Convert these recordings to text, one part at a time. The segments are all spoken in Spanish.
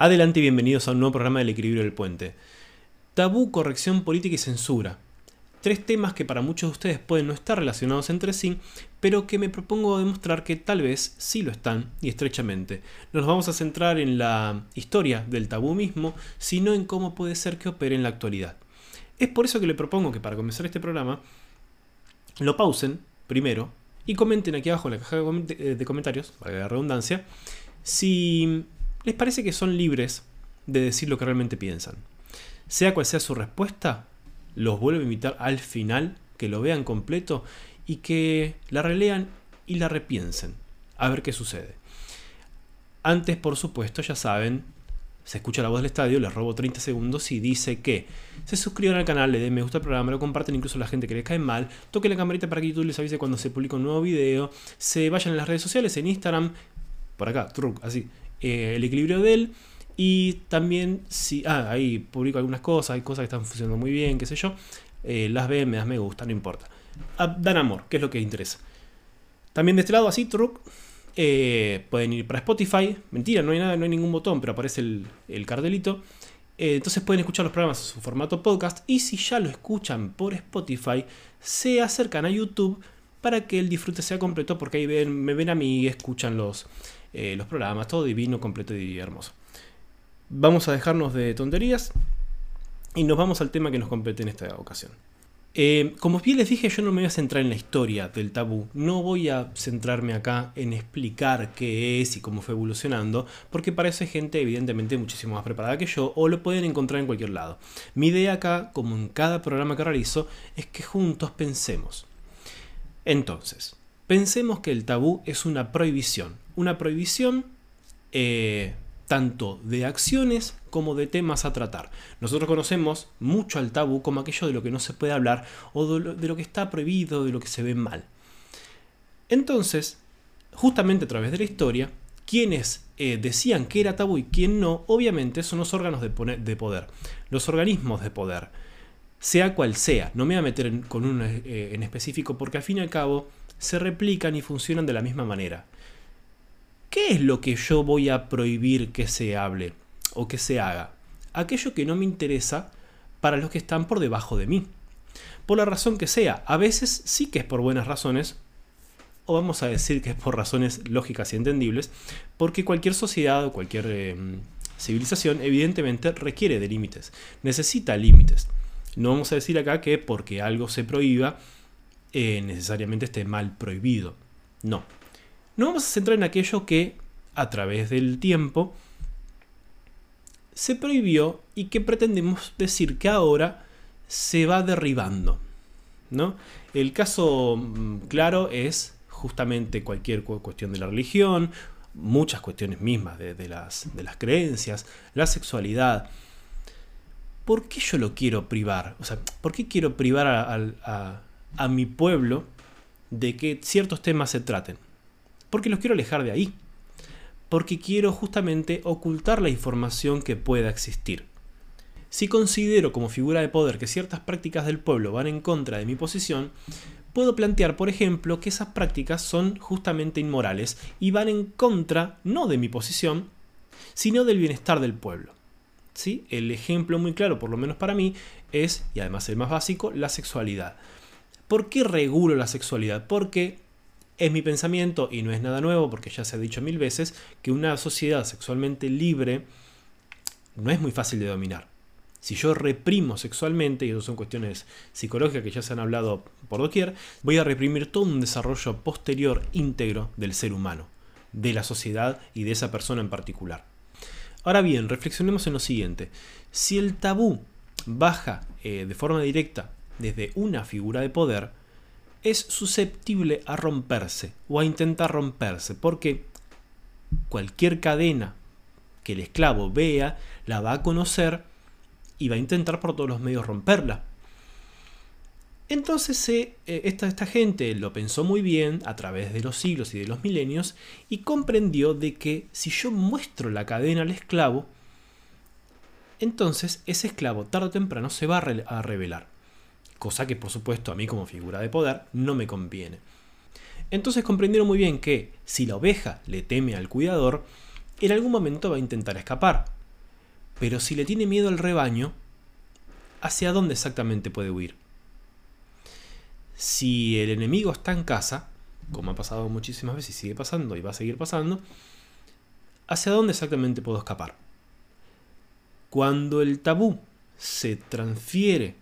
Adelante y bienvenidos a un nuevo programa del equilibrio del puente. Tabú, corrección política y censura. Tres temas que para muchos de ustedes pueden no estar relacionados entre sí, pero que me propongo demostrar que tal vez sí lo están y estrechamente. No nos vamos a centrar en la historia del tabú mismo, sino en cómo puede ser que opere en la actualidad. Es por eso que le propongo que para comenzar este programa lo pausen primero y comenten aquí abajo en la caja de comentarios, para la redundancia, si les parece que son libres de decir lo que realmente piensan. Sea cual sea su respuesta, los vuelvo a invitar al final, que lo vean completo y que la relean y la repiensen, a ver qué sucede. Antes, por supuesto, ya saben, se escucha la voz del estadio, les robo 30 segundos y dice que se suscriban al canal, le den me gusta al programa, lo comparten incluso a la gente que les cae mal, toquen la camarita para que YouTube les avise cuando se publica un nuevo video, se vayan a las redes sociales, en Instagram, por acá, truc, así, eh, el equilibrio de él. Y también, si, ah, ahí publico algunas cosas, hay cosas que están funcionando muy bien, qué sé yo. Eh, las ven, me das me gusta, no importa. Ah, dan amor, que es lo que interesa. También de este lado, así, truc, eh, pueden ir para Spotify. Mentira, no hay nada, no hay ningún botón, pero aparece el, cartelito. entonces pueden escuchar los programas en su formato podcast. Y si ya lo escuchan por Spotify, se acercan a YouTube para que el disfrute sea completo, porque ahí ven, me ven a mí y escuchan los, eh, los programas, todo divino, completo y hermoso. Vamos a dejarnos de tonterías y nos vamos al tema que nos compete en esta ocasión. Eh, como bien les dije, yo no me voy a centrar en la historia del tabú, no voy a centrarme acá en explicar qué es y cómo fue evolucionando, porque para eso hay gente evidentemente muchísimo más preparada que yo o lo pueden encontrar en cualquier lado. Mi idea acá, como en cada programa que realizo, es que juntos pensemos. Entonces, pensemos que el tabú es una prohibición, una prohibición eh, tanto de acciones como de temas a tratar. Nosotros conocemos mucho al tabú como aquello de lo que no se puede hablar o de lo, que está prohibido, de lo que se ve mal. Entonces, justamente a través de la historia, quienes eh, decían que era tabú y quién no, obviamente son los órganos de, poder, los organismos de poder, sea cual sea. No me voy a meter con uno eh, en específico porque al fin y al cabo se replican y funcionan de la misma manera. ¿Qué es lo que yo voy a prohibir que se hable o que se haga? Aquello que no me interesa para los que están por debajo de mí. Por la razón que sea, a veces sí que es por buenas razones, o vamos a decir que es por razones lógicas y entendibles, porque cualquier sociedad o cualquier em, civilización evidentemente requiere de límites, necesita límites. No vamos a decir acá que porque algo se prohíba, eh, necesariamente esté mal prohibido. No, no vamos a centrar en aquello que, a través del tiempo, se prohibió y que pretendemos decir que ahora se va derribando. ¿no? El caso mm, claro es justamente cualquier cuestión de la religión, muchas cuestiones mismas de, las, de las, creencias, la sexualidad. ¿Por qué yo lo quiero privar? O sea, ¿por qué quiero privar a mi pueblo de que ciertos temas se traten? Porque los quiero alejar de ahí, porque quiero justamente ocultar la información que pueda existir. Si considero como figura de poder que ciertas prácticas del pueblo van en contra de mi posición, puedo plantear, por ejemplo, que esas prácticas son justamente inmorales y van en contra no de mi posición, sino del bienestar del pueblo. ¿Sí? El ejemplo muy claro, por lo menos para mí, es, y además el más básico, la sexualidad. ¿Por qué regulo la sexualidad? Porque es mi pensamiento, y no es nada nuevo porque ya se ha dicho mil veces, que una sociedad sexualmente libre no es muy fácil de dominar. Si yo reprimo sexualmente, y eso son cuestiones psicológicas que ya se han hablado por doquier, voy a reprimir todo un desarrollo posterior íntegro del ser humano, de la sociedad y de esa persona en particular. Ahora bien, reflexionemos en lo siguiente. Si el tabú baja eh, de forma directa desde una figura de poder, es susceptible a romperse o a intentar romperse, porque cualquier cadena que el esclavo vea la va a conocer y va a intentar por todos los medios romperla. Entonces eh, esta, esta, gente lo pensó muy bien a través de los siglos y de los milenios y comprendió de que si yo muestro la cadena al esclavo, entonces ese esclavo tarde o temprano se va a revelar cosa que por supuesto a mí como figura de poder no me conviene. Entonces comprendieron muy bien que si la oveja le teme al cuidador, en algún momento va a intentar escapar. Pero si le tiene miedo al rebaño, ¿hacia dónde exactamente puede huir? Si el enemigo está en casa, como ha pasado muchísimas veces y sigue pasando y va a seguir pasando, ¿hacia dónde exactamente puedo escapar? Cuando el tabú se transfiere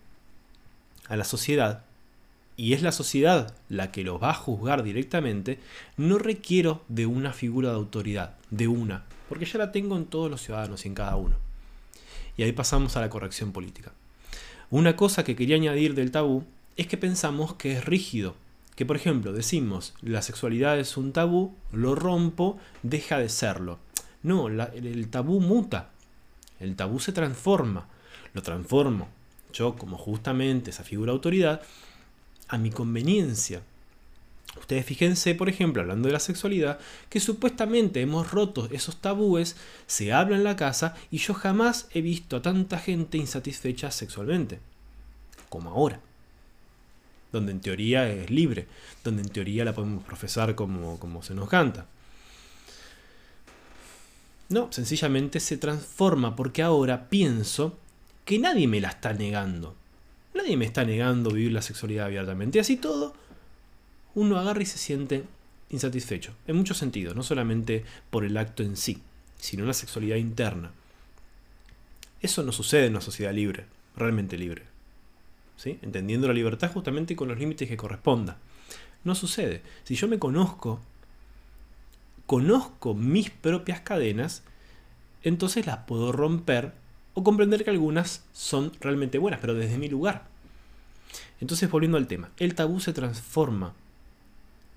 a la sociedad, y es la sociedad la que lo va a juzgar directamente, no requiero de una figura de autoridad, de una, porque ya la tengo en todos los ciudadanos y en cada uno. Y ahí pasamos a la corrección política. Una cosa que quería añadir del tabú es que pensamos que es rígido, que por ejemplo decimos la sexualidad es un tabú, lo rompo, deja de serlo. No, el tabú muta, el tabú se transforma, lo transformo yo como justamente esa figura de autoridad a mi conveniencia. Ustedes fíjense, por ejemplo, hablando de la sexualidad, que supuestamente hemos roto esos tabúes, se habla en la casa y yo jamás he visto a tanta gente insatisfecha sexualmente, como ahora. Donde en teoría es libre, donde en teoría la podemos profesar como, como se nos canta. No, sencillamente se transforma porque ahora pienso que nadie me la está negando. Nadie me está negando vivir la sexualidad abiertamente. Y así todo, uno agarra y se siente insatisfecho. En muchos sentidos, no solamente por el acto en sí, sino la sexualidad interna. Eso no sucede en una sociedad libre, realmente libre. ¿Sí? Entendiendo la libertad justamente con los límites que corresponda. No sucede. Si yo me conozco conozco mis propias cadenas, entonces las puedo romper o comprender que algunas son realmente buenas, pero desde mi lugar. Entonces, volviendo al tema, el tabú se transforma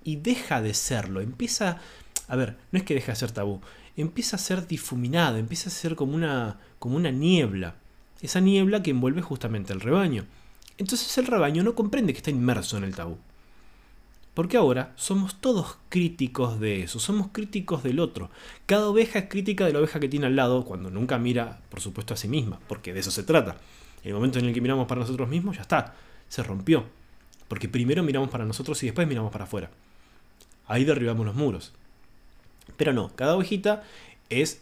y deja de serlo, empieza, a ver, no es que deja de ser tabú, empieza a ser difuminado, empieza a ser como una, como una niebla, esa niebla que envuelve justamente al rebaño. Entonces el rebaño no comprende que está inmerso en el tabú. Porque ahora somos todos críticos de eso, somos críticos del otro. Cada oveja es crítica de la oveja que tiene al lado cuando nunca mira, por supuesto, a sí misma, porque de eso se trata. El momento en el que miramos para nosotros mismos, ya está, se rompió. Porque primero miramos para nosotros y después miramos para afuera. Ahí derribamos los muros. Pero no, cada ovejita es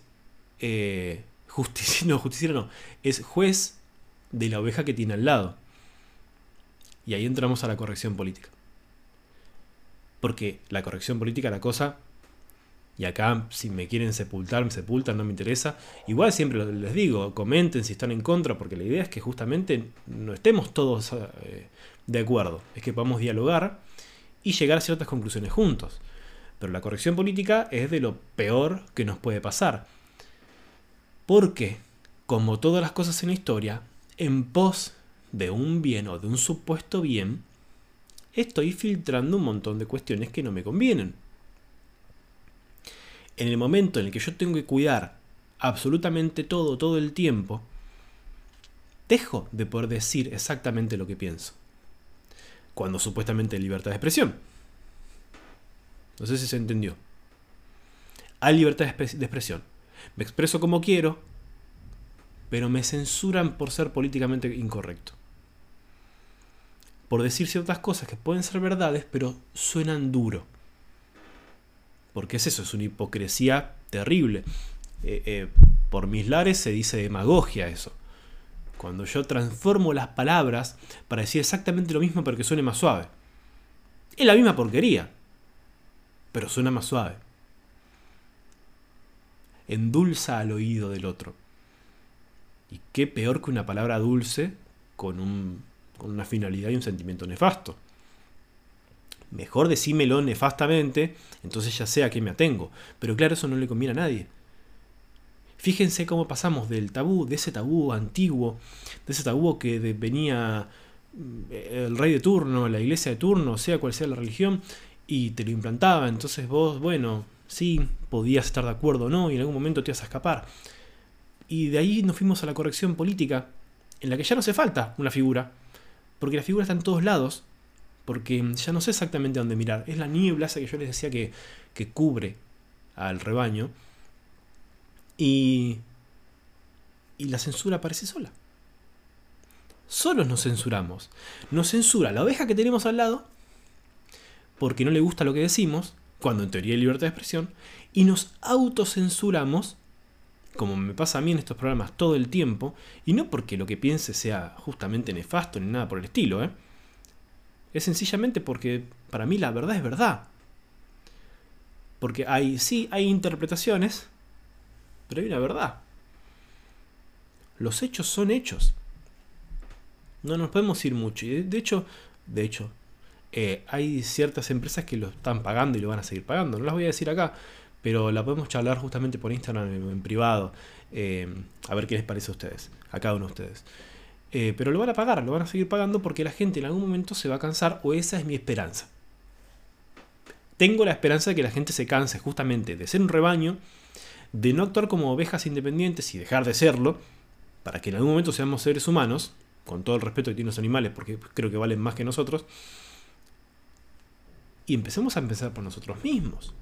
eh, justiciero no, es juez de la oveja que tiene al lado. Y ahí entramos a la corrección política. Porque la corrección política, la cosa, y acá si me quieren sepultar, me sepultan, no me interesa. Igual siempre les digo, comenten si están en contra, porque la idea es que justamente no estemos todos eh, de acuerdo, es que podamos dialogar y llegar a ciertas conclusiones juntos. Pero la corrección política es de lo peor que nos puede pasar. Porque, como todas las cosas en la historia, en pos de un bien o de un supuesto bien, estoy filtrando un montón de cuestiones que no me convienen. En el momento en el que yo tengo que cuidar absolutamente todo, todo el tiempo, dejo de poder decir exactamente lo que pienso. Cuando supuestamente hay libertad de expresión. No sé si se entendió. Hay libertad de expresión. Me expreso como quiero, pero me censuran por ser políticamente incorrecto por decir ciertas cosas que pueden ser verdades, pero suenan duro. Porque es eso, es una hipocresía terrible. Eh, eh, por mis lares se dice demagogia eso. Cuando yo transformo las palabras para decir exactamente lo mismo pero que suene más suave. Es la misma porquería, pero suena más suave. Endulza al oído del otro. Y qué peor que una palabra dulce con un con una finalidad y un sentimiento nefasto. Mejor decímelo nefastamente, entonces ya sé a qué me atengo. Pero claro, eso no le conviene a nadie. Fíjense cómo pasamos del tabú, de ese tabú antiguo, de ese tabú que venía mm, el rey de turno, la iglesia de turno, sea cual sea la religión, y te lo implantaba. Entonces vos, bueno, sí, podías estar de acuerdo o no, y en algún momento te ibas a escapar. Y de ahí nos fuimos a la corrección política, en la que ya no hace falta una figura, porque la figura está en todos lados, porque ya no sé exactamente dónde mirar. Es la niebla esa que yo les decía que, que cubre al rebaño. Y, y la censura aparece sola. Solos nos censuramos. Nos censura la oveja que tenemos al lado, porque no le gusta lo que decimos, cuando en teoría hay libertad de expresión, y nos autocensuramos como me pasa a mí en estos programas todo el tiempo, y no porque lo que piense sea justamente nefasto ni nada por el estilo, ¿eh? es sencillamente porque para mí la verdad es verdad. Porque hay, sí, hay interpretaciones, pero hay una verdad. Los hechos son hechos. No nos podemos ir mucho. Y de hecho, de hecho, eh, hay ciertas empresas que lo están pagando y lo van a seguir pagando. No las voy a decir acá, pero la podemos charlar justamente por Instagram en, privado. Eh, a ver qué les parece a ustedes, a cada uno de ustedes. Eh, pero lo van a pagar, lo van a seguir pagando porque la gente en algún momento se va a cansar, o esa es mi esperanza. Tengo la esperanza de que la gente se canse justamente de ser un rebaño, de no actuar como ovejas independientes y dejar de serlo, para que en algún momento seamos seres humanos, con todo el respeto que tienen los animales, porque creo que valen más que nosotros, y empecemos a empezar por nosotros mismos.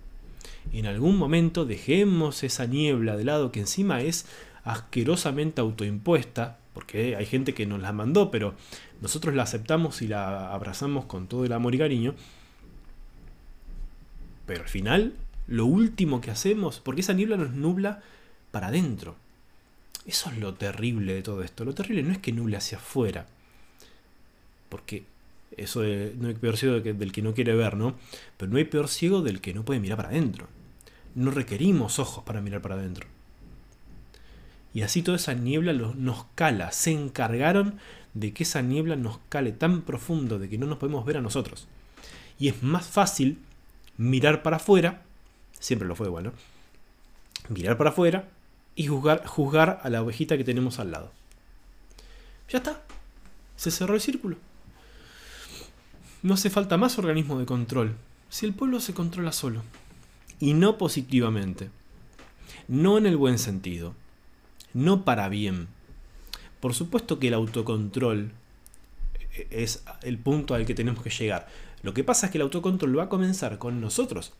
En algún momento dejemos esa niebla de lado que encima es asquerosamente autoimpuesta, porque hay gente que nos la mandó, pero nosotros la aceptamos y la abrazamos con todo el amor y cariño. Pero al final, lo último que hacemos, porque esa niebla nos nubla para adentro. Eso es lo terrible de todo esto. Lo terrible no es que nuble hacia afuera, porque eso no hay peor ciego del que no quiere ver, ¿no? Pero no hay peor ciego del que no puede mirar para adentro. No requerimos ojos para mirar para adentro. Y así toda esa niebla nos cala. Se encargaron de que esa niebla nos cale tan profundo de que no nos podemos ver a nosotros. Y es más fácil mirar para afuera, siempre lo fue igual, ¿no? Mirar para afuera y juzgar, juzgar a la ovejita que tenemos al lado. Ya está. Se cerró el círculo. No hace falta más organismo de control. Si el pueblo se controla solo. Y no positivamente. No en el buen sentido. No para bien. Por supuesto que el autocontrol es el punto al que tenemos que llegar. Lo que pasa es que el autocontrol va a comenzar con nosotros.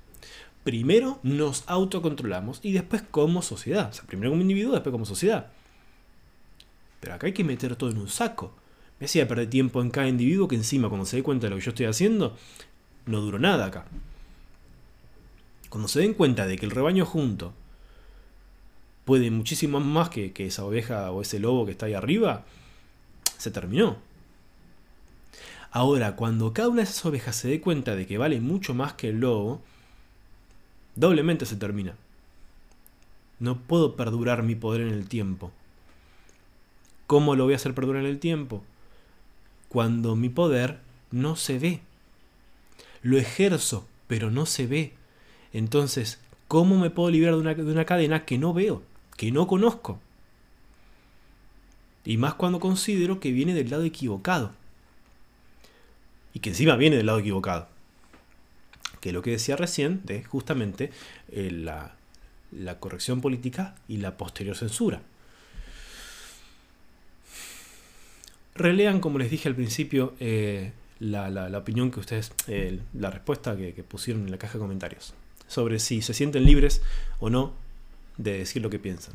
Primero nos autocontrolamos y después como sociedad. O sea, primero como individuo, después como sociedad. Pero acá hay que meter todo en un saco. Me hacía perder tiempo en cada individuo que encima cuando se dé cuenta de lo que yo estoy haciendo, no duró nada acá. Cuando se den cuenta de que el rebaño junto puede muchísimo más que, que esa oveja o ese lobo que está ahí arriba, se terminó. Ahora, cuando cada una de esas ovejas se dé cuenta de que vale mucho más que el lobo, doblemente se termina. No puedo perdurar mi poder en el tiempo. ¿Cómo lo voy a hacer perdurar en el tiempo? Cuando mi poder no se ve. Lo ejerzo, pero no se ve. Entonces, ¿cómo me puedo liberar de una, de una cadena que no veo, que no conozco? Y más cuando considero que viene del lado equivocado. Y que encima viene del lado equivocado. Que lo que decía recién de justamente eh, la, la corrección política y la posterior censura. Relean, como les dije al principio, eh, la, opinión que ustedes, eh, la respuesta que, pusieron en la caja de comentarios sobre si se sienten libres o no de decir lo que piensan.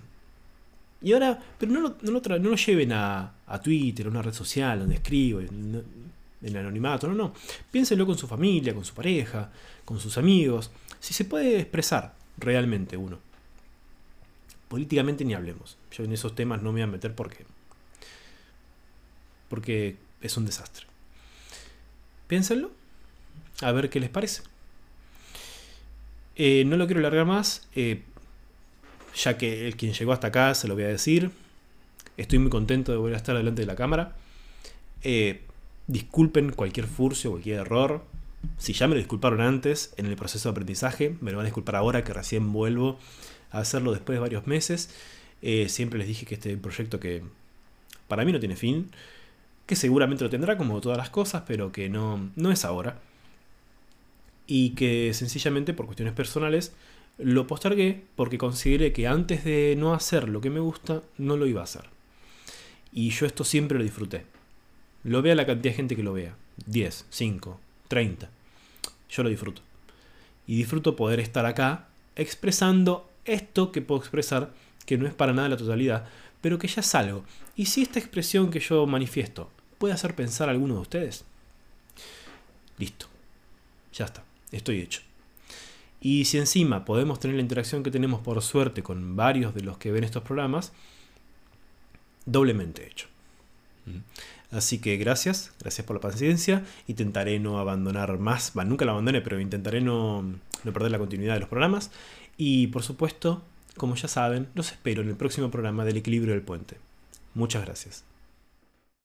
Y ahora, pero no lo, no lo, lleven a, Twitter, a una red social donde escribo, en, el anonimato, no, no. Piénsenlo con su familia, con su pareja, con sus amigos. Si se puede expresar realmente uno. Políticamente ni hablemos. Yo en esos temas no me voy a meter porque porque es un desastre. Piénsenlo, a ver qué les parece. Eh, no lo quiero alargar más, eh, ya que el quien llegó hasta acá se lo voy a decir. Estoy muy contento de volver a estar delante de la cámara. Eh, disculpen cualquier furcio, cualquier error. Si ya me lo disculparon antes en el proceso de aprendizaje, me lo van a disculpar ahora que recién vuelvo a hacerlo después de varios meses. siempre les dije que este proyecto que para mí no tiene fin que seguramente lo tendrá como todas las cosas, pero que no, no es ahora. Y que sencillamente por cuestiones personales lo postergué porque consideré que antes de no hacer lo que me gusta, no lo iba a hacer. Y yo esto siempre lo disfruté. Lo vea la cantidad de gente que lo vea. 10, 5, 30. Yo lo disfruto. Y disfruto poder estar acá expresando esto que puedo expresar, que no es para nada la totalidad, pero que ya es algo. Y si esta expresión que yo manifiesto puede hacer pensar a alguno de ustedes, listo. Ya está, estoy hecho. Y si encima podemos tener la interacción que tenemos por suerte con varios de los que ven estos programas, doblemente hecho. Así que gracias, gracias por la paciencia. Intentaré no abandonar más, nunca lo abandoné, pero intentaré no, no perder la continuidad de los programas. Y por supuesto, como ya saben, los espero en el próximo programa del equilibrio del puente. Muchas gracias.